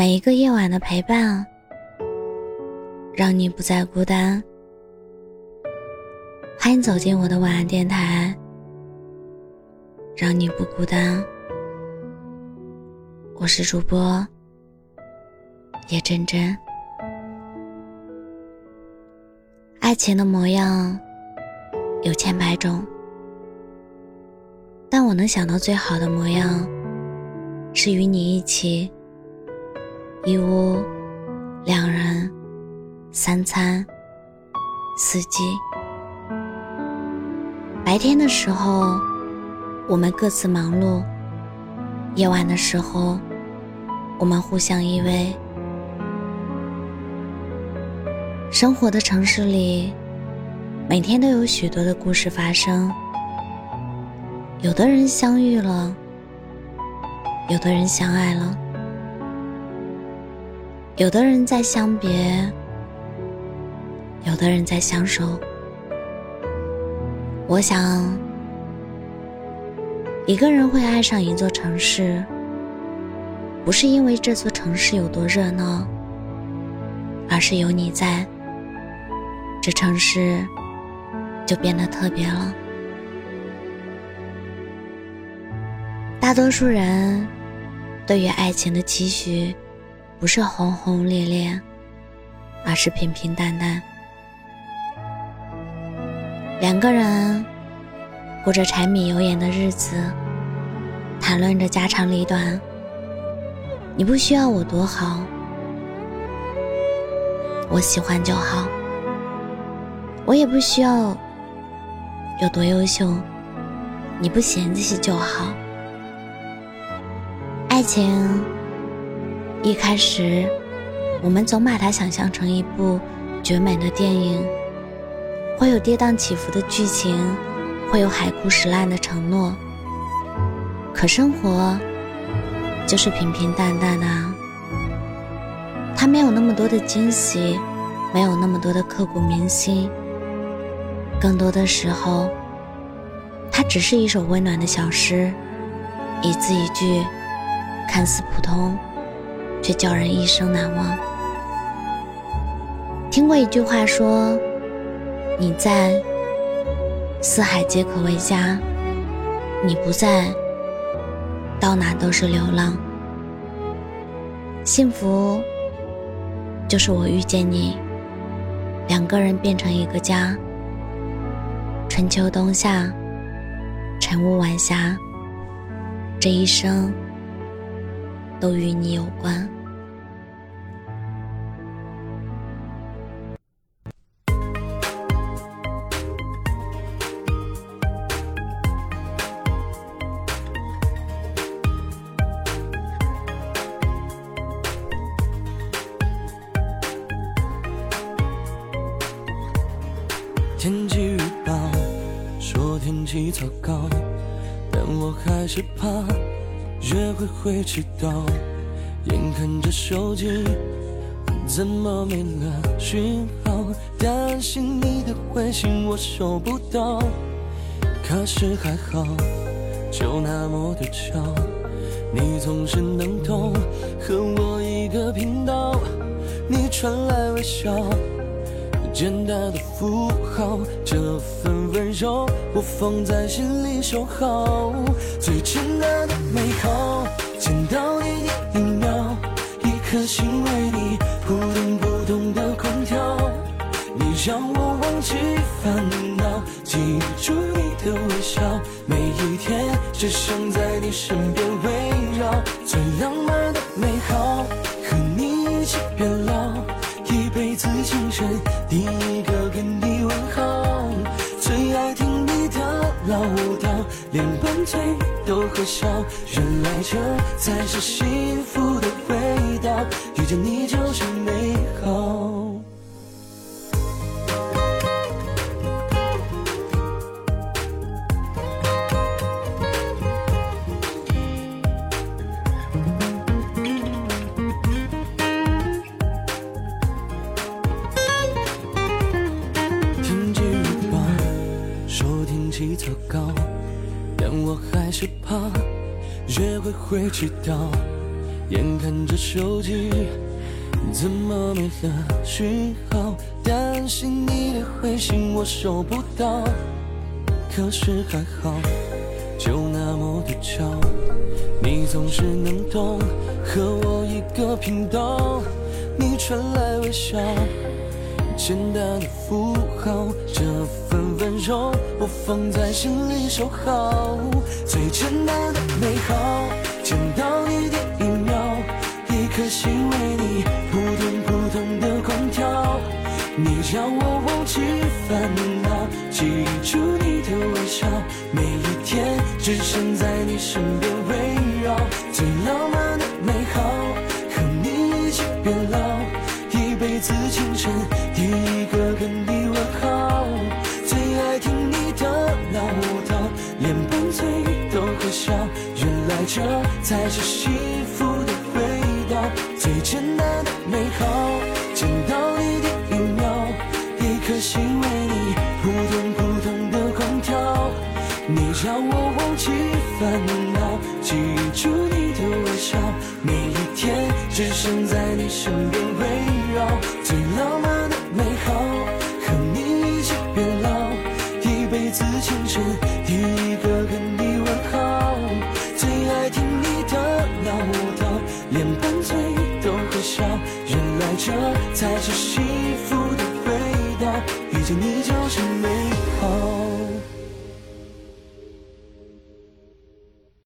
每一个夜晚的陪伴，让你不再孤单。欢迎走进我的晚安电台，让你不孤单。我是主播叶真真。爱情的模样有千百种，但我能想到最好的模样，是与你一起。一屋，两人，三餐，四季。白天的时候，我们各自忙碌；夜晚的时候，我们互相依偎。生活的城市里，每天都有许多的故事发生。有的人相遇了，有的人相爱了。有的人在相别，有的人在相守。我想，一个人会爱上一座城市，不是因为这座城市有多热闹，而是有你在，这城市就变得特别了。大多数人对于爱情的期许。不是轰轰烈烈，而是平平淡淡。两个人过着柴米油盐的日子，谈论着家长里短。你不需要我多好，我喜欢就好。我也不需要有多优秀，你不嫌弃就好。爱情。一开始，我们总把它想象成一部绝美的电影，会有跌宕起伏的剧情，会有海枯石烂的承诺。可生活就是平平淡淡的，它没有那么多的惊喜，没有那么多的刻骨铭心。更多的时候，它只是一首温暖的小诗，一字一句，看似普通。却叫人一生难忘。听过一句话说：“你在，四海皆可为家；你不在，到哪都是流浪。”幸福，就是我遇见你，两个人变成一个家。春秋冬夏，晨雾晚霞，这一生。都与你有关。天气预报说天气糟糕，但我还是怕。学会会迟到，眼看着手机怎么没了讯号，担心你的回信我收不到。可是还好，就那么的巧，你总是能懂，和我一个频道，你传来微笑。简单的符号，这份温柔我放在心里收好。最简单的美好，天只想在你身边围绕。最浪漫的美好，和你一起变老，一辈子情深。第一个跟你问好，最爱听你的唠叨，连拌嘴都会笑。原来这才是幸福的味道，遇见你就是美好。是怕约会会迟到，眼看着手机怎么没了讯号，担心你的回信我收不到。可是还好，就那么的巧，你总是能懂，和我一个频道。你传来微笑，简单的符号，这份温柔我放在心里收好。最只想在你身边围绕。最浪漫的美好，和你一起变老，一辈子清晨第一个跟你问好。最爱听你的唠叨，连拌嘴都会笑，原来这才是幸福的味道。最简单的美好，见到你第一秒，一颗心为你扑通扑通的狂跳。你让我烦恼，记住你的微笑，每一天只想在你身边围绕。最浪漫